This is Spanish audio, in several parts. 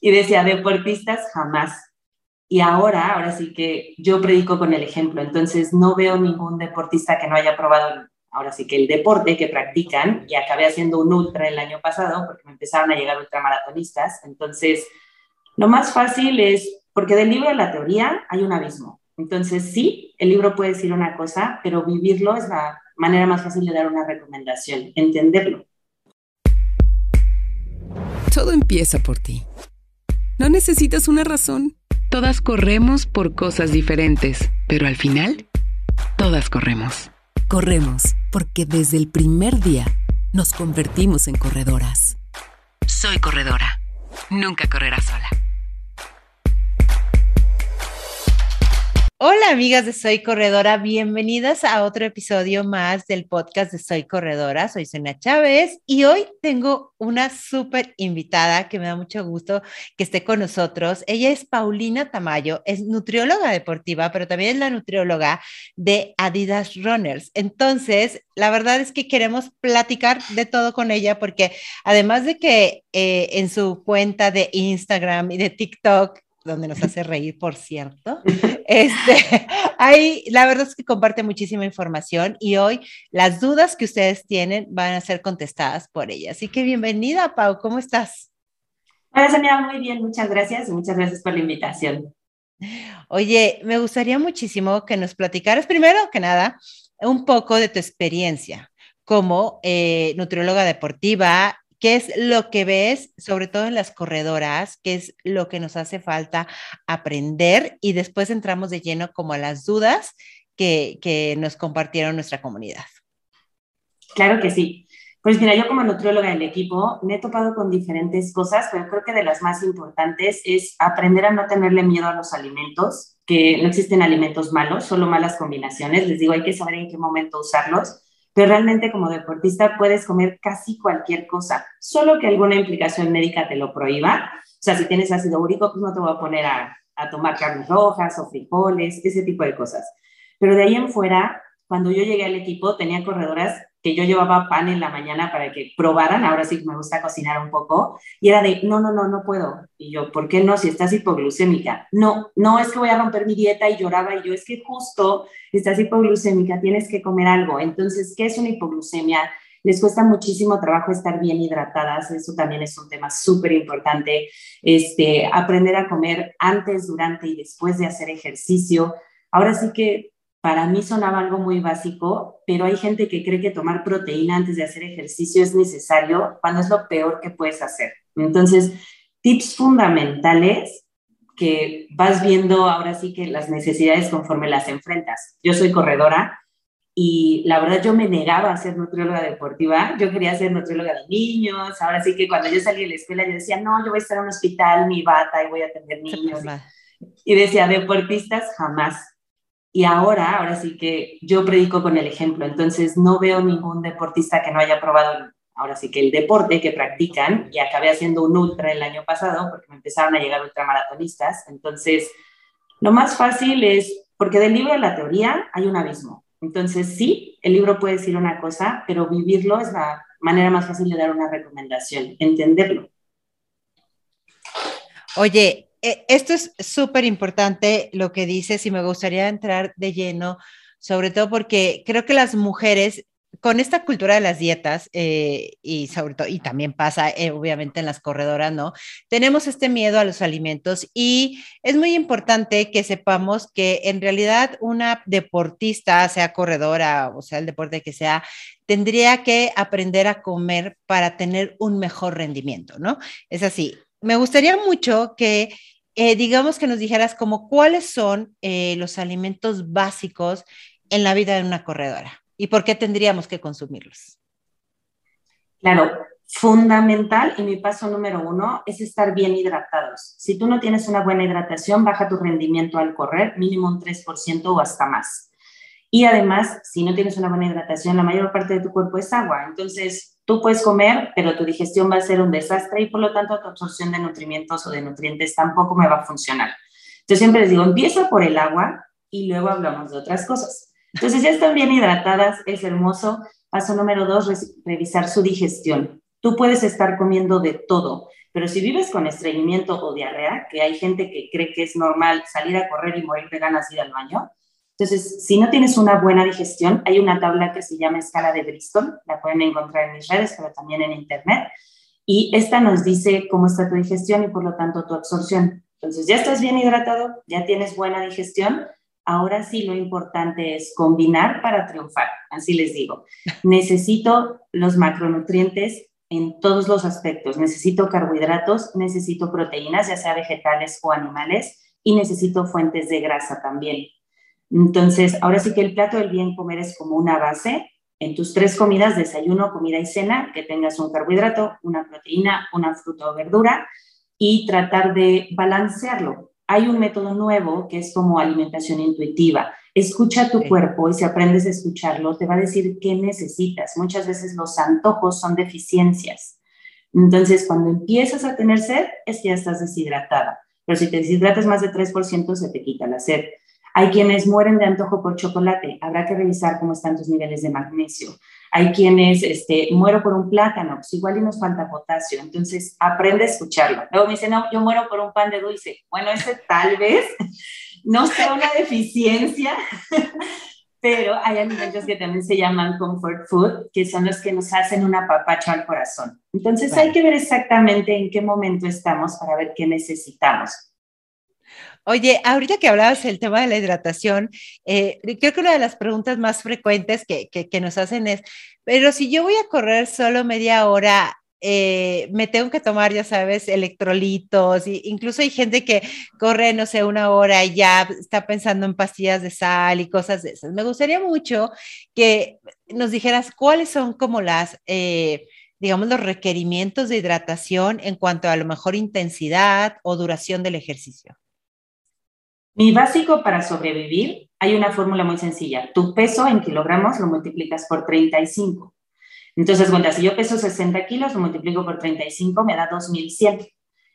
y decía, deportistas jamás. Y ahora, ahora sí que yo predico con el ejemplo, entonces no veo ningún deportista que no haya probado ahora sí que el deporte que practican y acabé haciendo un ultra el año pasado porque me empezaron a llegar ultramaratonistas. Entonces, lo más fácil es, porque del libro a la teoría hay un abismo. Entonces, sí, el libro puede decir una cosa, pero vivirlo es la manera más fácil de dar una recomendación, entenderlo. Todo empieza por ti. No necesitas una razón. Todas corremos por cosas diferentes, pero al final, todas corremos. Corremos porque desde el primer día nos convertimos en corredoras. Soy corredora. Nunca correrás sola. Hola amigas de Soy Corredora, bienvenidas a otro episodio más del podcast de Soy Corredora. Soy Sena Chávez y hoy tengo una súper invitada que me da mucho gusto que esté con nosotros. Ella es Paulina Tamayo, es nutrióloga deportiva, pero también es la nutrióloga de Adidas Runners. Entonces, la verdad es que queremos platicar de todo con ella porque además de que eh, en su cuenta de Instagram y de TikTok donde nos hace reír, por cierto. Este, ahí, la verdad es que comparte muchísima información y hoy las dudas que ustedes tienen van a ser contestadas por ella. Así que bienvenida, Pau, ¿cómo estás? Hola, Sonia, muy bien, muchas gracias y muchas gracias por la invitación. Oye, me gustaría muchísimo que nos platicaras, primero que nada, un poco de tu experiencia como eh, nutrióloga deportiva ¿Qué es lo que ves, sobre todo en las corredoras? ¿Qué es lo que nos hace falta aprender? Y después entramos de lleno como a las dudas que, que nos compartieron nuestra comunidad. Claro que sí. Pues mira, yo como nutrióloga del equipo me he topado con diferentes cosas, pero creo que de las más importantes es aprender a no tenerle miedo a los alimentos, que no existen alimentos malos, solo malas combinaciones. Les digo, hay que saber en qué momento usarlos pero realmente como deportista puedes comer casi cualquier cosa, solo que alguna implicación médica te lo prohíba. O sea, si tienes ácido úrico, pues no te voy a poner a, a tomar carnes rojas o frijoles, ese tipo de cosas. Pero de ahí en fuera, cuando yo llegué al equipo, tenía corredoras que yo llevaba pan en la mañana para que probaran, ahora sí me gusta cocinar un poco, y era de, no, no, no, no puedo. Y yo, ¿por qué no? Si estás hipoglucémica. No, no es que voy a romper mi dieta y lloraba, y yo, es que justo estás hipoglucémica, tienes que comer algo. Entonces, ¿qué es una hipoglucemia? Les cuesta muchísimo trabajo estar bien hidratadas, eso también es un tema súper importante. Este, aprender a comer antes, durante y después de hacer ejercicio. Ahora sí que para mí sonaba algo muy básico, pero hay gente que cree que tomar proteína antes de hacer ejercicio es necesario cuando es lo peor que puedes hacer. Entonces, tips fundamentales que vas viendo ahora sí que las necesidades conforme las enfrentas. Yo soy corredora y la verdad yo me negaba a ser nutrióloga deportiva. Yo quería ser nutrióloga de niños. Ahora sí que cuando yo salí de la escuela yo decía, no, yo voy a estar en un hospital, mi bata y voy a atender niños. Y decía, deportistas jamás y ahora, ahora sí que yo predico con el ejemplo, entonces no veo ningún deportista que no haya probado ahora sí que el deporte que practican y acabé haciendo un ultra el año pasado porque me empezaron a llegar ultramaratonistas, entonces lo más fácil es, porque del libro a la teoría hay un abismo, entonces sí, el libro puede decir una cosa, pero vivirlo es la manera más fácil de dar una recomendación, entenderlo. Oye, esto es súper importante lo que dices y me gustaría entrar de lleno, sobre todo porque creo que las mujeres con esta cultura de las dietas eh, y sobre todo, y también pasa eh, obviamente en las corredoras, ¿no? Tenemos este miedo a los alimentos y es muy importante que sepamos que en realidad una deportista, sea corredora o sea el deporte que sea, tendría que aprender a comer para tener un mejor rendimiento, ¿no? Es así. Me gustaría mucho que eh, digamos que nos dijeras como cuáles son eh, los alimentos básicos en la vida de una corredora y por qué tendríamos que consumirlos. Claro, fundamental y mi paso número uno es estar bien hidratados. Si tú no tienes una buena hidratación, baja tu rendimiento al correr mínimo un 3% o hasta más. Y además, si no tienes una buena hidratación, la mayor parte de tu cuerpo es agua. Entonces, Tú puedes comer, pero tu digestión va a ser un desastre y por lo tanto tu absorción de nutrimentos o de nutrientes tampoco me va a funcionar. Yo siempre les digo, empieza por el agua y luego hablamos de otras cosas. Entonces ya están bien hidratadas, es hermoso. Paso número dos, revisar su digestión. Tú puedes estar comiendo de todo, Pero si vives con estreñimiento o diarrea, que hay gente que cree que es normal salir a correr y morir de ganas de ir al baño, entonces, si no tienes una buena digestión, hay una tabla que se llama escala de Bristol, la pueden encontrar en mis redes, pero también en internet, y esta nos dice cómo está tu digestión y por lo tanto tu absorción. Entonces, ya estás bien hidratado, ya tienes buena digestión, ahora sí lo importante es combinar para triunfar, así les digo. Necesito los macronutrientes en todos los aspectos. Necesito carbohidratos, necesito proteínas, ya sea vegetales o animales, y necesito fuentes de grasa también. Entonces, ahora sí que el plato del bien comer es como una base en tus tres comidas, desayuno, comida y cena, que tengas un carbohidrato, una proteína, una fruta o verdura, y tratar de balancearlo. Hay un método nuevo que es como alimentación intuitiva. Escucha tu cuerpo y si aprendes a escucharlo, te va a decir qué necesitas. Muchas veces los antojos son deficiencias. Entonces, cuando empiezas a tener sed, es que ya estás deshidratada. Pero si te deshidratas más de 3%, se te quita la sed. Hay quienes mueren de antojo por chocolate, habrá que revisar cómo están tus niveles de magnesio. Hay quienes, este, muero por un plátano, pues igual y nos falta potasio, entonces aprende a escucharlo. Luego me dicen, no, yo muero por un pan de dulce. Bueno, ese tal vez no sea una deficiencia, pero hay alimentos que también se llaman comfort food, que son los que nos hacen una papacha al corazón. Entonces hay que ver exactamente en qué momento estamos para ver qué necesitamos. Oye, ahorita que hablabas del tema de la hidratación, eh, creo que una de las preguntas más frecuentes que, nos hacen es, pero si yo voy a correr solo media hora, eh, me tengo que tomar, ya sabes, electrolitos, y incluso hay gente que corre, no sé, una hora y ya está pensando en pastillas de sal y cosas de esas. Me gustaría mucho que nos dijeras cuáles son como las... Eh, digamos, los requerimientos de hidratación en cuanto a lo mejor intensidad o duración del ejercicio. Mi básico para sobrevivir, hay una fórmula muy sencilla. Tu peso en kilogramos lo multiplicas por 35. Entonces, bueno, si yo peso 60 kilos, lo multiplico por 35, me da 2100.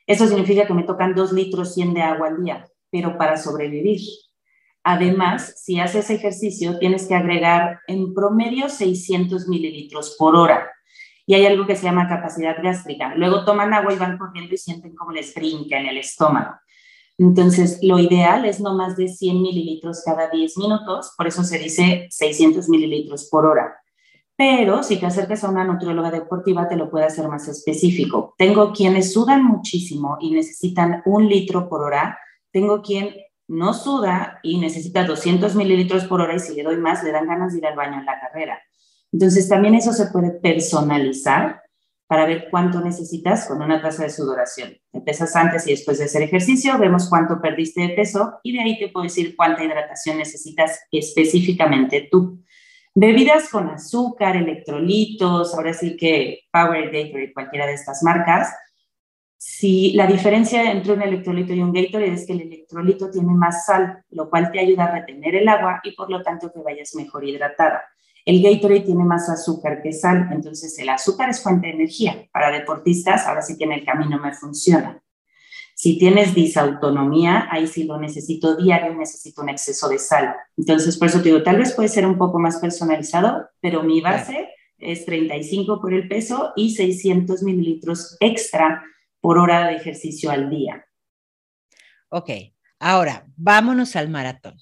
Eso significa que me tocan 2 litros 100 de agua al día, pero para sobrevivir. Además, si haces ejercicio, tienes que agregar en promedio 600 mililitros por hora. Y hay algo que se llama capacidad gástrica. Luego toman agua y van corriendo y sienten como les brinca en el estómago. Entonces, lo ideal es no más de 100 mililitros cada 10 minutos, por eso se dice 600 mililitros por hora. Pero si te acercas a una nutrióloga deportiva, te lo puede hacer más específico. Tengo quienes sudan muchísimo y necesitan un litro por hora. Tengo quien no suda y necesita 200 mililitros por hora y si le doy más, le dan ganas de ir al baño en la carrera. Entonces, también eso se puede personalizar para ver cuánto necesitas con una tasa de sudoración. Empiezas antes y después de hacer ejercicio, vemos cuánto perdiste de peso y de ahí te puedo decir cuánta hidratación necesitas específicamente tú. Bebidas con azúcar, electrolitos, ahora sí que Power Gatorade, cualquiera de estas marcas. Si la diferencia entre un electrolito y un Gatorade es que el electrolito tiene más sal, lo cual te ayuda a retener el agua y por lo tanto que vayas mejor hidratada. El Gatorade tiene más azúcar que sal, entonces el azúcar es fuente de energía. Para deportistas, ahora sí que en el camino me funciona. Si tienes disautonomía, ahí sí lo necesito diario, necesito un exceso de sal. Entonces, por eso te digo, tal vez puede ser un poco más personalizado, pero mi base es 35 por el peso y 600 mililitros extra por hora de ejercicio al día. Ok, ahora vámonos al maratón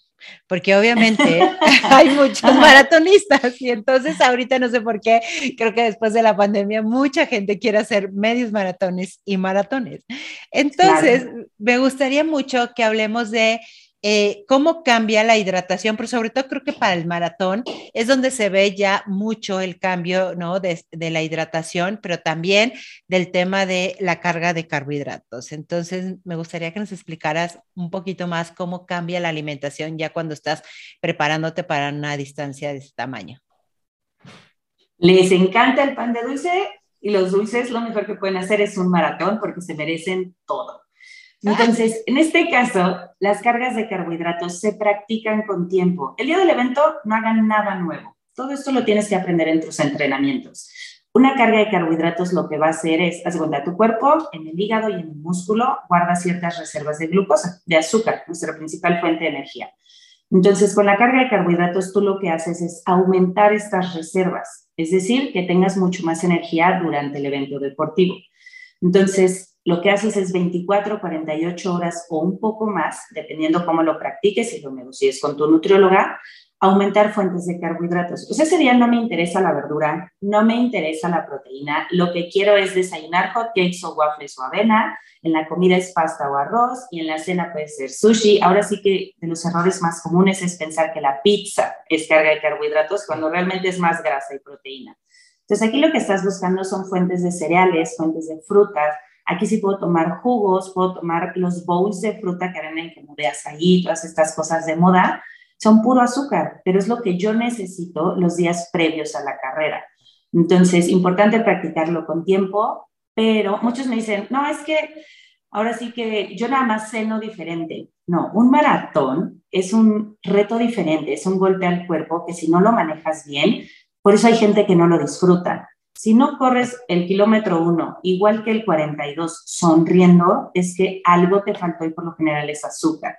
porque obviamente hay muchos maratonistas y entonces ahorita no sé por qué, creo que después de la pandemia mucha gente quiere hacer medios maratones y maratones. Entonces, me gustaría mucho que hablemos de eh, cómo cambia la hidratación, pero sobre todo creo que para el maratón es donde se ve ya mucho el cambio. De, de, la hidratación, pero también del tema de la carga de carbohidratos. Entonces, me gustaría que nos explicaras un poquito más cómo cambia la alimentación ya cuando estás preparándote para una distancia de este tamaño. Les encanta el pan de dulce y los dulces lo mejor que pueden hacer es un maratón porque se merecen todo. Entonces, en este caso, las cargas de carbohidratos se practican con tiempo. El día del evento no hagan nada nuevo. Todo esto lo tienes que aprender en tus entrenamientos. Una carga de carbohidratos lo que va a hacer es, haz cuenta, tu cuerpo en el hígado y en el músculo guarda ciertas reservas de glucosa, de azúcar, nuestra principal fuente de energía. Entonces, con la carga de carbohidratos, tú lo que haces es aumentar estas reservas, es decir, que tengas mucho más energía durante el evento deportivo. Entonces, lo que haces es 24, 48 horas o un poco más, dependiendo cómo lo practiques y lo negocies con tu nutrióloga, aumentar fuentes de carbohidratos. O ese día no me interesa la verdura, no me interesa la proteína, lo que quiero es desayunar hot cakes o waffles o avena, en la comida es pasta o arroz y en la cena puede ser sushi. Ahora sí que de los errores más comunes es pensar que la pizza es carga de carbohidratos cuando realmente es más grasa y proteína. Entonces aquí lo que estás buscando son fuentes de cereales, fuentes de frutas. Aquí sí puedo tomar jugos, puedo tomar los bowls de fruta que venden como de azaí, todas estas cosas de moda son puro azúcar, pero es lo que yo necesito los días previos a la carrera. Entonces, importante practicarlo con tiempo, pero muchos me dicen, no, es que ahora sí que yo nada más ceno diferente. No, un maratón es un reto diferente, es un golpe al cuerpo que si no lo manejas bien, por eso hay gente que no lo disfruta. Si no corres el kilómetro uno, igual que el 42, sonriendo, es que algo te faltó y por lo general es azúcar.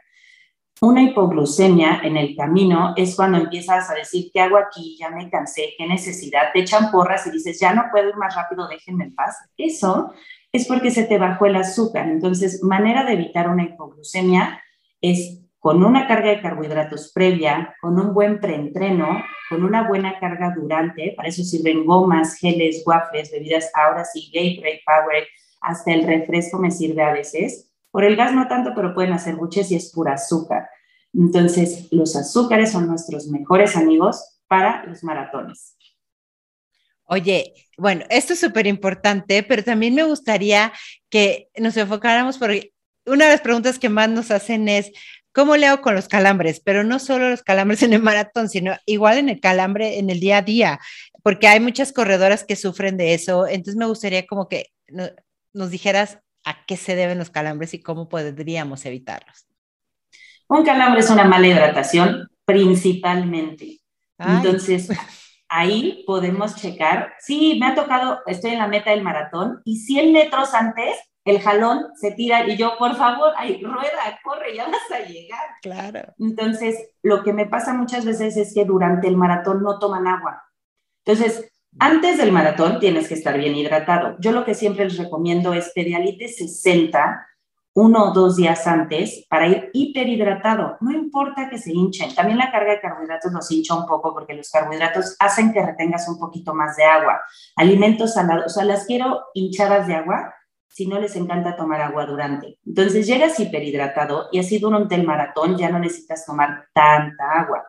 Una hipoglucemia en el camino es cuando empiezas a decir, ¿qué hago aquí? Ya me cansé, ¿qué necesidad? Te echan porras y dices, ya no puedo ir más rápido, déjenme en paz. Eso es porque se te bajó el azúcar. Entonces, manera de evitar una hipoglucemia es con una carga de carbohidratos previa, con un buen preentreno, con una buena carga durante, para eso sirven gomas, geles, waffles, bebidas, ahora sí, Gatorade, Power, hasta el refresco me sirve a veces por el gas no tanto, pero pueden hacer buches y es pura azúcar. Entonces, los azúcares son nuestros mejores amigos para los maratones. Oye, bueno, esto es súper importante, pero también me gustaría que nos enfocáramos porque una de las preguntas que más nos hacen es, ¿cómo le hago con los calambres? Pero no solo los calambres en el maratón, sino igual en el calambre en el día a día, porque hay muchas corredoras que sufren de eso. Entonces me gustaría como que nos dijeras a qué se deben los calambres y cómo podríamos evitarlos. Un calambre es una mala hidratación principalmente. Entonces, ahí podemos checar. Sí, me ha tocado, estoy en la meta del maratón y 100 metros antes el jalón se tira y yo, por favor, ay, rueda, corre, ya vas a llegar. Claro. Entonces, lo que me pasa muchas veces es que durante el maratón no toman agua. Entonces, antes del maratón tienes que estar bien hidratado. Yo lo que siempre les recomiendo es Pedialite 60 uno o dos días antes para ir hiperhidratado. No importa que se hinchen. También la carga de carbohidratos los hincha un poco porque los carbohidratos hacen que retengas un poquito más de agua. Alimentos salados, o sea, las quiero hinchadas de agua si no les encanta tomar agua durante. Entonces llegas hiperhidratado y así durante el maratón ya no necesitas tomar tanta agua.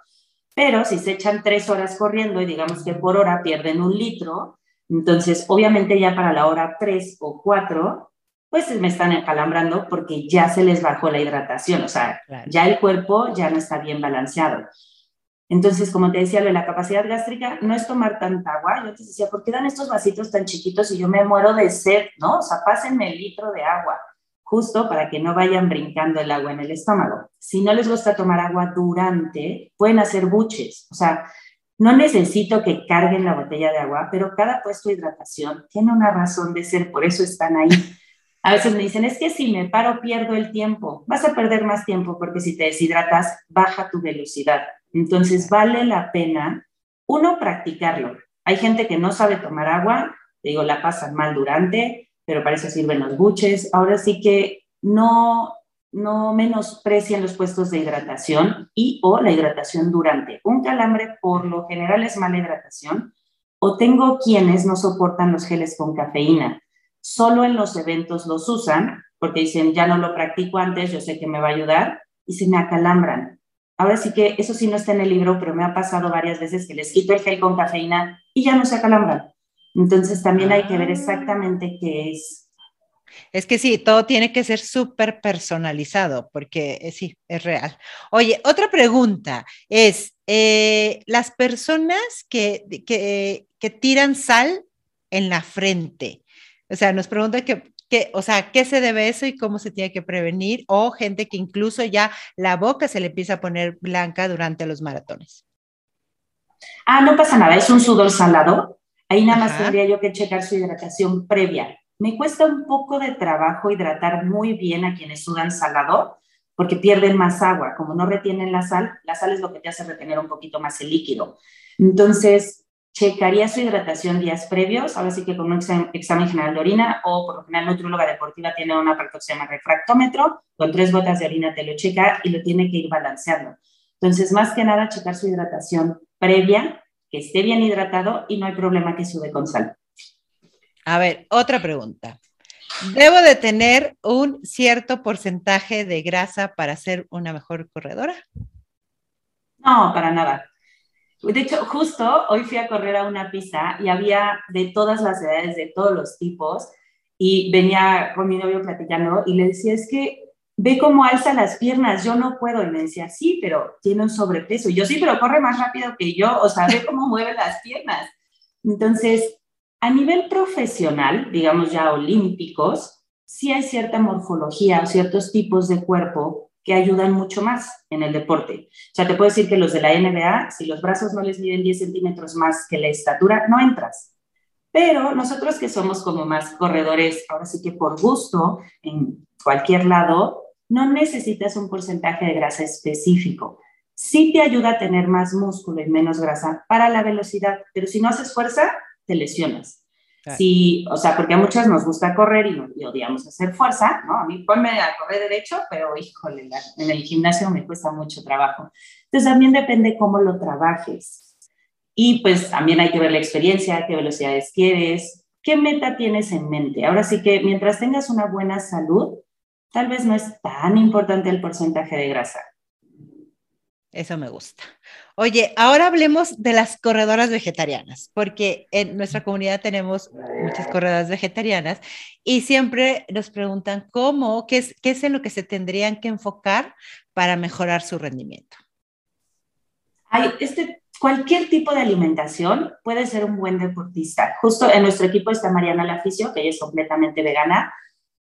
Pero si se echan tres horas corriendo y digamos que por hora pierden un litro, entonces obviamente ya para la hora tres o cuatro, pues me están encalambrando porque ya se les bajó la hidratación, o sea, ya el cuerpo ya no está bien balanceado. Entonces, como te decía, lo de la capacidad gástrica no es tomar tanta agua. Yo te decía, ¿por qué dan estos vasitos tan chiquitos y yo me muero de sed? ¿No? O sea, pásenme el litro de agua justo para que no vayan brincando el agua en el estómago. Si no les gusta tomar agua durante, pueden hacer buches. O sea, no necesito que carguen la botella de agua, pero cada puesto de hidratación tiene una razón de ser, por eso están ahí. A veces me dicen, es que si me paro pierdo el tiempo. Vas a perder más tiempo porque si te deshidratas, baja tu velocidad. Entonces vale la pena, uno, practicarlo. Hay gente que no sabe tomar agua, digo, la pasan mal durante, pero para eso sirven los buches. Ahora sí que no, no menosprecien los puestos de hidratación y o la hidratación durante. Un calambre por lo general es mala hidratación o tengo quienes no soportan los geles con cafeína. Solo en los eventos los usan porque dicen, ya no lo practico antes, yo sé que me va a ayudar y se me acalambran. Ahora sí que eso sí no está en el libro, pero me ha pasado varias veces que les quito el gel con cafeína y ya no se acalambran. Entonces también hay que ver ah. exactamente qué es. Es que sí, todo tiene que ser súper personalizado, porque eh, sí, es real. Oye, otra pregunta es, eh, las personas que, que, que, tiran sal en la frente, o sea, nos preguntan que, que, o sea, ¿qué se debe eso y cómo se tiene que prevenir? O gente que incluso ya la boca se le empieza a poner blanca durante los maratones. Ah, no pasa nada, es un sudor salado Ahí nada más tendría yo que checar su hidratación previa. Me cuesta un poco de trabajo hidratar muy bien a quienes sudan salado porque pierden más agua. Como no retienen la sal, la sal es lo que te hace retener un poquito más el líquido. Entonces, checaría su hidratación días previos, ahora sí que con un examen, general de orina o por lo general nutrióloga deportiva tiene un aparato que se llama refractómetro, con tres gotas de orina te lo checa y lo tiene que ir balanceando. Entonces, más que nada, checar su hidratación previa, que esté bien hidratado y no hay problema que sube con sal. A ver, otra pregunta. ¿Debo de tener un cierto porcentaje de grasa para ser una mejor corredora? No, para nada. De hecho, justo hoy fui a correr a una pista y había de todas las edades, de todos los tipos, y venía con mi novio platicando y le decía, es que ve cómo alza las piernas, yo no puedo. Y me decía, sí, pero tiene un sobrepeso. Y yo, sí, pero corre más rápido que yo, o sea, ve cómo mueve las piernas. Entonces, a nivel profesional, digamos ya olímpicos, sí hay cierta morfología o ciertos tipos de cuerpo que ayudan mucho más en el deporte. O sea, te puedo decir que los de la NBA, si los brazos no les miden 10 centímetros más que la estatura, no entras. Pero nosotros que somos como más corredores, ahora sí que por gusto, en cualquier lado, no necesitas un porcentaje de grasa específico. Sí te ayuda a tener más músculo y menos grasa para la velocidad, pero si no haces fuerza, te lesionas. Sí, o sea, porque a muchas nos gusta correr y, odiamos hacer fuerza, ¿no? A mí ponme a correr derecho, pero híjole, en el gimnasio me cuesta mucho trabajo. Entonces también depende cómo lo trabajes. Y pues también hay que ver la experiencia, qué velocidades quieres, qué meta tienes en mente. Ahora sí que mientras tengas una buena salud, tal vez no es tan importante el porcentaje de grasa. Eso me gusta. Oye, ahora hablemos de las corredoras vegetarianas, porque en nuestra comunidad tenemos muchas corredoras vegetarianas y siempre nos preguntan cómo, qué es, qué es en lo que se tendrían que enfocar para mejorar su rendimiento. Hay este, cualquier tipo de alimentación puede ser un buen deportista. Justo en nuestro equipo está Mariana Laficio, que ella es completamente vegana,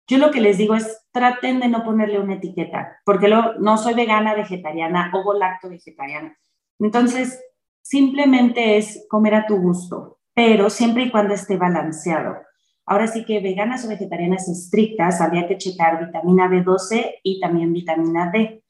yo lo que les digo es traten de no ponerle una etiqueta, porque no soy vegana, vegetariana o lacto vegetariana. Entonces, simplemente es comer a tu gusto, pero siempre y cuando esté balanceado. Ahora sí que veganas o vegetarianas estrictas, habría que checar vitamina B12 y también vitamina D.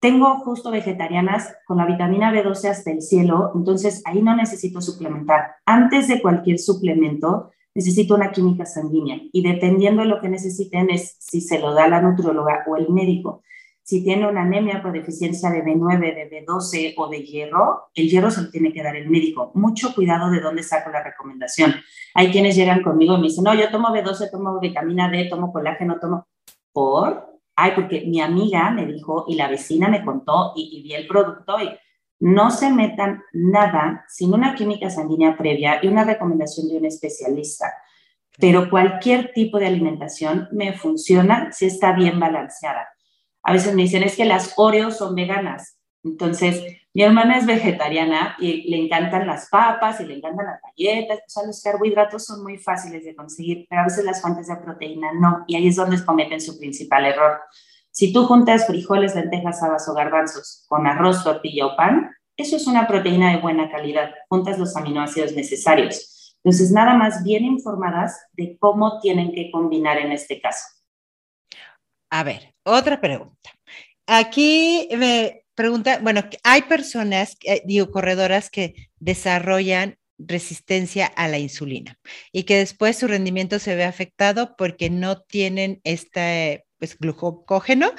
Tengo justo vegetarianas con la vitamina B12 hasta el cielo, entonces ahí no necesito suplementar. Antes de cualquier suplemento, necesito una química sanguínea y dependiendo de lo que necesiten es si se lo da la nutrióloga o el médico. Si tiene una anemia por deficiencia de B9, de B12 o de hierro, el hierro se lo tiene que dar el médico. Mucho cuidado de dónde saco la recomendación. Hay quienes llegan conmigo y me dicen, no, yo tomo B12, tomo vitamina D, tomo colágeno, tomo... ¿Por? Ay, porque mi amiga me dijo y la vecina me contó y, y vi el producto y no se metan nada sin una química sanguínea previa y una recomendación de un especialista. Pero cualquier tipo de alimentación me funciona si está bien balanceada. A veces me dicen, es que las Oreos son veganas. Entonces, mi hermana es vegetariana y le encantan las papas y le encantan las galletas. O sea, los carbohidratos son muy fáciles de conseguir, pero a veces las fuentes de proteína no. Y ahí es donde cometen su principal error. Si tú juntas frijoles, lentejas, habas o garbanzos con arroz, tortilla o pan, eso es una proteína de buena calidad. Juntas los aminoácidos necesarios. Entonces, nada más bien informadas de cómo tienen que combinar en este caso. A ver, otra pregunta. Aquí me pregunta, bueno, hay personas, eh, digo, corredoras que desarrollan resistencia a la insulina y que después su rendimiento se ve afectado porque no tienen este pues, glucógeno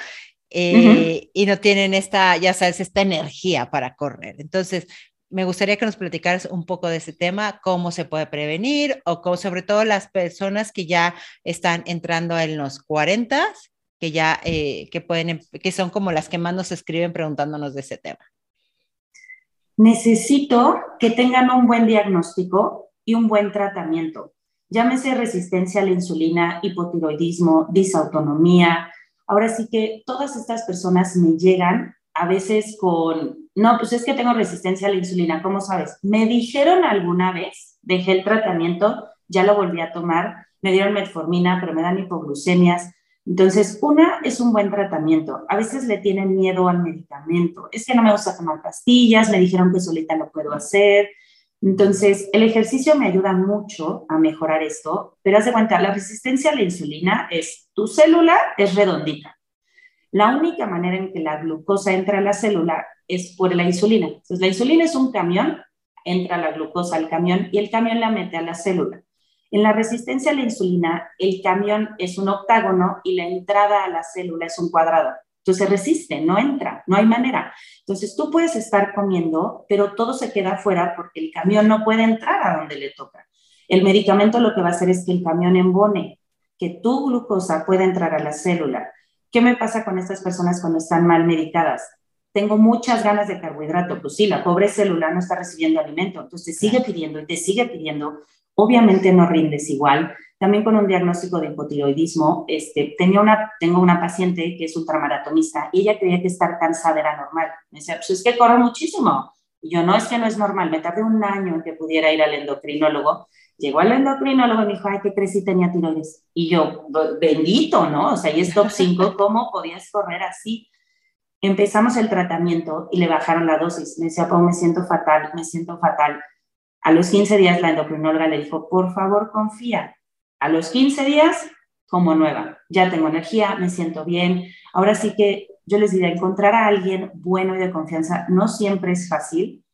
eh, y no tienen esta, ya sabes, esta energía para correr. Entonces, me gustaría que nos platicaras un poco de ese tema, cómo se puede prevenir o cómo, sobre todo las personas que ya están entrando en los 40, que ya, eh, que pueden, em, que son como las que más nos escriben preguntándonos de ese tema. Necesito que tengan un buen diagnóstico y un buen tratamiento. Llámese resistencia a la insulina, hipotiroidismo, disautonomía, Ahora sí que todas estas personas me llegan a veces con, no, pues es que tengo resistencia a la insulina, ¿cómo sabes? Me dijeron alguna vez, dejé el tratamiento, ya lo volví a tomar, me dieron metformina, pero me dan hipoglucemias. Entonces, una es un buen tratamiento. A veces le tienen miedo al medicamento. Es que no me gusta tomar pastillas, me dijeron que solita lo puedo hacer, entonces, el ejercicio me ayuda mucho a mejorar esto, pero haz de cuenta, la resistencia a la insulina es, tu célula es redondita. La única manera en que la glucosa entra a la célula es por la insulina. Entonces, la insulina es un camión, entra la glucosa al camión y el camión la mete a la célula. En la resistencia a la insulina, el camión es un octágono y la entrada a la célula es un cuadrado. Entonces resiste, no entra, no hay manera. Entonces tú puedes estar comiendo, pero todo se queda afuera porque el camión no puede entrar a donde le toca. El medicamento lo que va a hacer es que el camión embone, que tu glucosa pueda entrar a la célula. ¿Qué me pasa con estas personas cuando están mal medicadas? Tengo muchas ganas de carbohidrato. Pues sí, la pobre célula no está recibiendo alimento, entonces sigue pidiendo y te sigue pidiendo. Obviamente no rindes igual, también con un diagnóstico de hipotiroidismo, este, tenía una, tengo una paciente que es ultramaratonista y ella creía que estar cansada era normal. Me decía, pues es que corro muchísimo. Y yo, no, es que no es normal. Me tardé un año en que pudiera ir al endocrinólogo. Llegó al endocrinólogo y me dijo, ay, ¿qué crees si tenía tiroides? Y yo, bendito, ¿no? O sea, y es top 5, ¿cómo podías correr así? Empezamos el tratamiento y le bajaron la dosis. Me decía, pues me siento fatal, me siento fatal. A los 15 días la endocrinóloga le dijo, por favor, confía, a los 15 días, como nueva, ya tengo energía, me siento bien. Ahora sí que yo les diría, encontrar a alguien bueno y de confianza no siempre es fácil,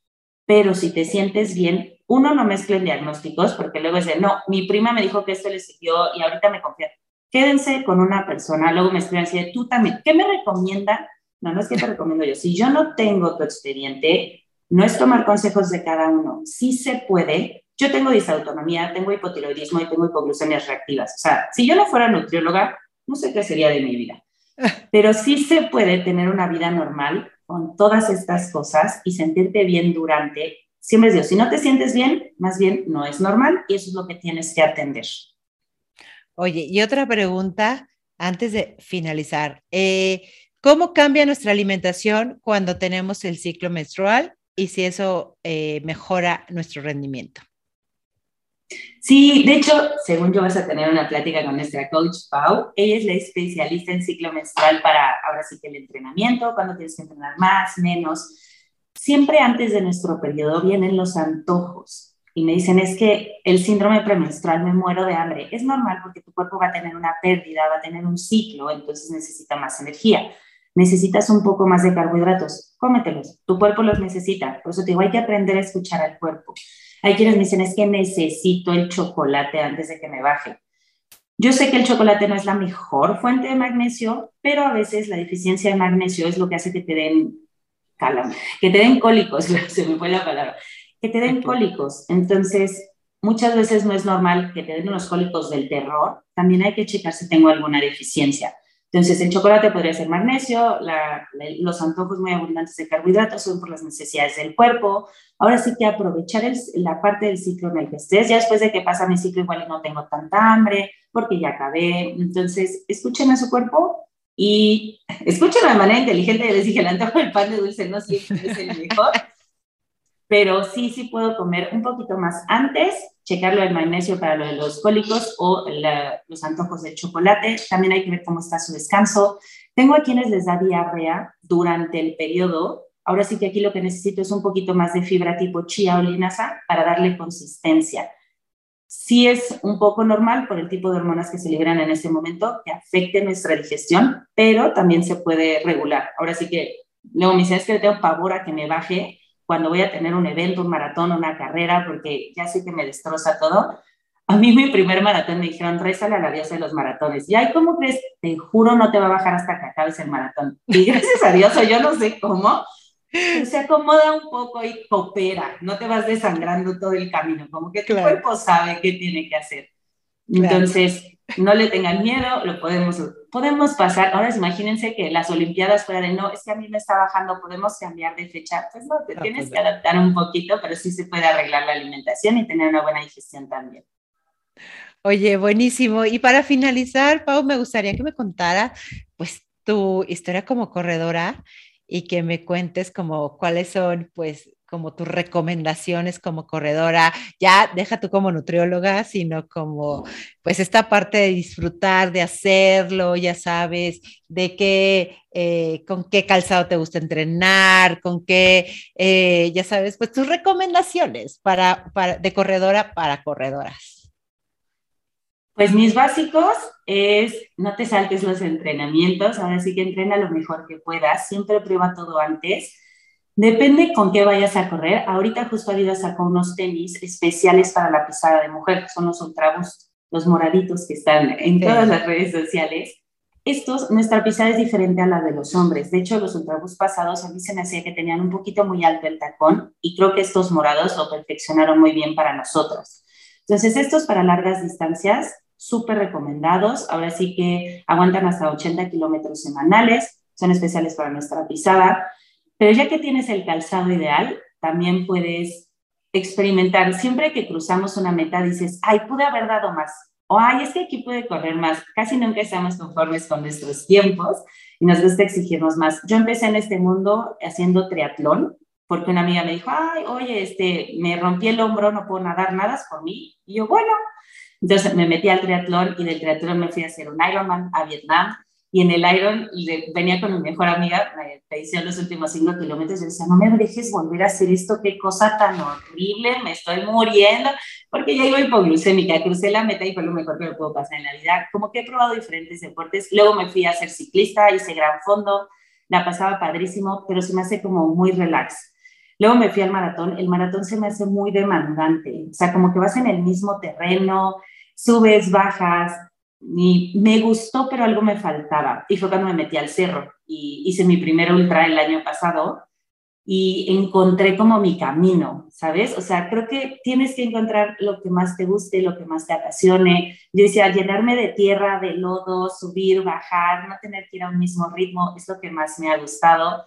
pero si te sientes bien, uno no mezcle diagnósticos, porque luego es de, no, mi prima me dijo que esto le sirvió y ahorita me confía. Quédense con una persona, luego me escriben así, tú también, ¿qué me recomienda? No, no es que te recomiendo yo. Si yo no tengo tu expediente, no es tomar consejos de cada uno. Sí se puede, yo tengo disautonomía, tengo hipotiroidismo y tengo hipoglucemias reactivas. O sea, si yo no fuera nutrióloga, no sé qué sería de mi vida. Pero sí se puede tener una vida normal con todas estas cosas y sentirte bien durante. Siempre digo, si no te sientes bien, más bien no es normal y eso es lo que tienes que atender. Oye, y otra pregunta antes de finalizar. Eh, ¿Cómo cambia nuestra alimentación cuando tenemos el ciclo menstrual y si eso eh, mejora nuestro rendimiento? Sí, de hecho, según yo vas a tener una plática con nuestra coach Pau, ella es la especialista en ciclo menstrual para ahora sí que el entrenamiento, cuando tienes que entrenar más, menos. Siempre antes de nuestro periodo vienen los antojos y me dicen es que el síndrome premenstrual me muero de hambre. Es normal porque tu cuerpo va a tener una pérdida, va a tener un ciclo, entonces necesita más energía. Necesitas un poco más de carbohidratos, cómetelos, tu cuerpo los necesita. Por eso te digo, hay que aprender a escuchar al cuerpo. Hay quienes me dicen, es que necesito el chocolate antes de que me baje. Yo sé que el chocolate no es la mejor fuente de magnesio, pero a veces la deficiencia de magnesio es lo que hace que te den que te den cólicos, se me fue la palabra, que te den cólicos. Entonces, muchas veces no es normal que te den unos cólicos del terror, también hay que checar si tengo alguna deficiencia. Entonces, el chocolate podría ser magnesio, los antojos muy abundantes de carbohidratos son por las necesidades del cuerpo. Ahora sí que aprovechar la parte del ciclo en el que estés. Ya después de que pasa mi ciclo, igual no tengo tanta hambre porque ya acabé. Entonces, escuchen a su cuerpo y escúchenlo de manera inteligente. Les dije, el antojo del pan de dulce no siempre es el mejor pero sí, sí puedo comer un poquito más antes, checar lo del magnesio para lo de los cólicos o los antojos de chocolate. También hay que ver cómo está su descanso. Tengo a quienes les da diarrea durante el periodo. Ahora sí que aquí lo que necesito es un poquito más de fibra tipo chía o linaza para darle consistencia. Sí es un poco normal por el tipo de hormonas que se liberan en este momento que afecte nuestra digestión, pero también se puede regular. Ahora sí que luego me dicen, es que le tengo pavor a que me baje cuando voy a tener un evento, un maratón, una carrera, porque ya sé que me destroza todo. A mí mi primer maratón me dijeron, rézale a la diosa de los maratones. Y ay, ¿cómo crees? Te juro, no te va a bajar hasta que acabes el maratón. Y gracias a Dios, o yo no sé cómo, se acomoda un poco y coopera. No te vas desangrando todo el camino, como que tu cuerpo sabe qué tiene que hacer. Entonces, no le tengan miedo, lo podemos, podemos pasar. Ahora imagínense que las Olimpiadas fuera de no, es que a mí me está bajando, podemos cambiar de fecha. Pues no, te tienes pues que adaptar un poquito, pero sí se puede arreglar la alimentación y tener una buena digestión también. Oye, buenísimo. Y para finalizar, Pau, me gustaría que me contara, pues, tu historia como corredora y que me cuentes como cuáles son, pues, como tus recomendaciones como corredora, ya deja tú como nutrióloga, sino como pues esta parte de disfrutar, de hacerlo, ya sabes, de qué, eh, con qué calzado te gusta entrenar, con qué, eh, ya sabes, pues tus recomendaciones para, para, de corredora para corredoras. Pues mis básicos es no te saltes los entrenamientos, ahora sí que entrena lo mejor que puedas, siempre prueba todo antes Depende con qué vayas a correr. Ahorita justo Adidas sacó unos tenis especiales para la pisada de mujer, son los ultraboost, los moraditos que están en todas las redes sociales. Estos, nuestra pisada es diferente a la de los hombres. De hecho, los ultraboost pasados a mí se me hacía que tenían un poquito muy alto el tacón y creo que estos morados lo perfeccionaron muy bien para nosotros. Entonces, estos para largas distancias, súper recomendados. Ahora sí que aguantan hasta 80 kilómetros semanales, son especiales para nuestra pisada. Pero ya que tienes el calzado ideal, también puedes experimentar. Siempre que cruzamos una meta dices, ay, pude haber dado más. O ay, es que aquí correr más. Casi nunca estamos conformes con nuestros tiempos y nos gusta exigirnos más. Yo empecé en este mundo haciendo triatlón porque una amiga me dijo, ay, oye, este, me rompí el hombro, no puedo nadar, nada por mí. Y yo, bueno, entonces me metí al triatlón y del triatlón me fui a hacer un Ironman a Vietnam y en el Iron venía con mi mejor amiga, me hice los últimos cinco kilómetros y decía, no me dejes volver a hacer esto, qué cosa tan horrible, me estoy muriendo, porque ya iba hipoglucémica, crucé la meta y fue lo mejor que me puedo pasar en la vida. Como que he probado diferentes deportes, luego me fui a ser ciclista, hice gran fondo, la pasaba padrísimo, pero se me hace como muy relax. Luego me fui al maratón, el maratón se me hace muy demandante, o sea, como que vas en el mismo terreno, subes, bajas, y me gustó, pero algo me faltaba. Y fue cuando me metí al cerro y hice mi primer ultra el año pasado y encontré como mi camino, ¿sabes? O sea, creo que tienes que encontrar lo que más te guste, lo que más te apasione. Yo decía, llenarme de tierra, de lodo, subir, bajar, no tener que ir a un mismo ritmo, es lo que más me ha gustado.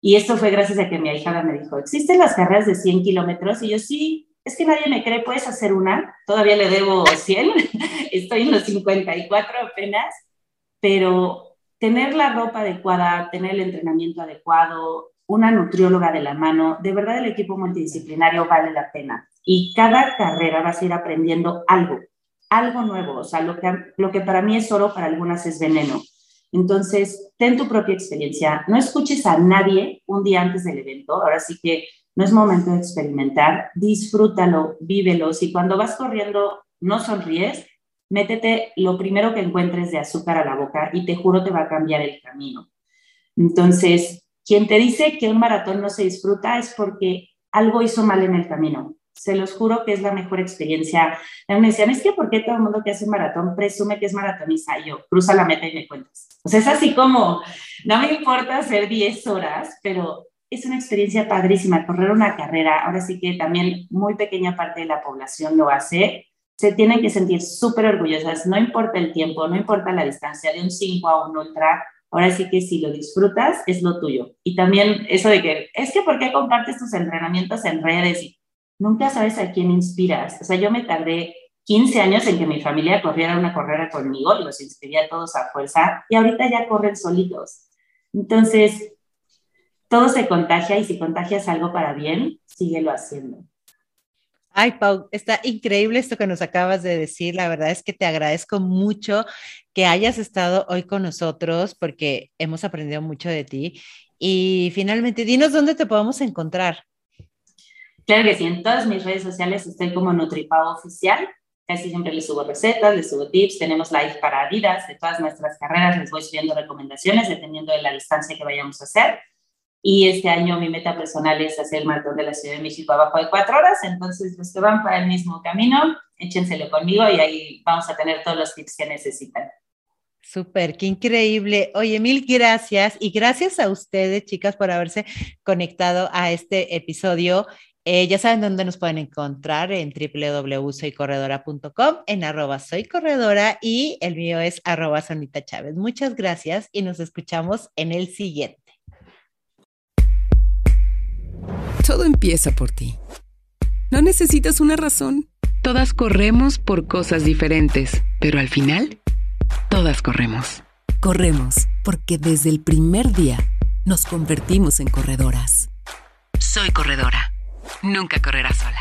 Y esto fue gracias a que mi hija me dijo, ¿existen las carreras de 100 kilómetros? Y yo sí, es que nadie me cree, ¿puedes hacer una? Todavía le debo 100, estoy en los 54 apenas, pero tener la ropa adecuada, tener el entrenamiento adecuado, una nutrióloga de la mano, de verdad el equipo multidisciplinario vale la pena. Y cada carrera vas a ir aprendiendo algo, algo nuevo, o sea, lo que, lo que para mí es oro, para algunas es veneno. Entonces, ten tu propia experiencia, no escuches a nadie un día antes del evento, ahora sí que no es momento de experimentar, disfrútalo, vívelo. Si cuando vas corriendo no sonríes, métete lo primero que encuentres de azúcar a la boca y te juro te va a cambiar el camino. Entonces, quien te dice que un maratón no se disfruta es porque algo hizo mal en el camino. Se los juro que es la mejor experiencia. Me decían, es que ¿por qué todo el mundo que hace un maratón presume que es maratonista? Y yo, cruza la meta y me cuentas. O sea, es así como, no me importa hacer 10 horas, pero es una experiencia padrísima, correr una carrera, ahora sí que también muy pequeña parte de la población lo hace, se tienen que sentir súper orgullosas, no importa el tiempo, no importa la distancia, de un 5 a un ultra, ahora sí que si lo disfrutas, es lo tuyo. Y también eso de que, es que ¿por qué compartes tus entrenamientos en redes? Y nunca sabes a quién inspiras. O sea, yo me tardé 15 años en que mi familia corriera una carrera conmigo, los inscribía todos a fuerza, y ahorita ya corren solitos. Entonces, todo se contagia y si contagias algo para bien, síguelo haciendo. Ay, Pau, está increíble esto que nos acabas de decir. La verdad es que te agradezco mucho que hayas estado hoy con nosotros porque hemos aprendido mucho de ti. Y finalmente, dinos dónde te podemos encontrar. Claro que sí, en todas mis redes sociales estoy como NutriPau Oficial. Casi siempre les subo recetas, les subo tips. Tenemos live para vidas de todas nuestras carreras. Les voy subiendo recomendaciones dependiendo de la distancia que vayamos a hacer. Y este año mi meta personal es hacer el maratón de la Ciudad de México abajo de cuatro horas. Entonces, los que van para el mismo camino, échenselo conmigo y ahí vamos a tener todos los tips que necesitan. Súper, qué increíble. Oye, mil gracias y gracias a ustedes, chicas, por haberse conectado a este episodio. Eh, ya saben dónde nos pueden encontrar en www.soycorredora.com, en arroba soycorredora y el mío es arroba. Muchas gracias y nos escuchamos en el siguiente. Todo empieza por ti. No necesitas una razón. Todas corremos por cosas diferentes, pero al final, todas corremos. Corremos porque desde el primer día nos convertimos en corredoras. Soy corredora. Nunca correrás sola.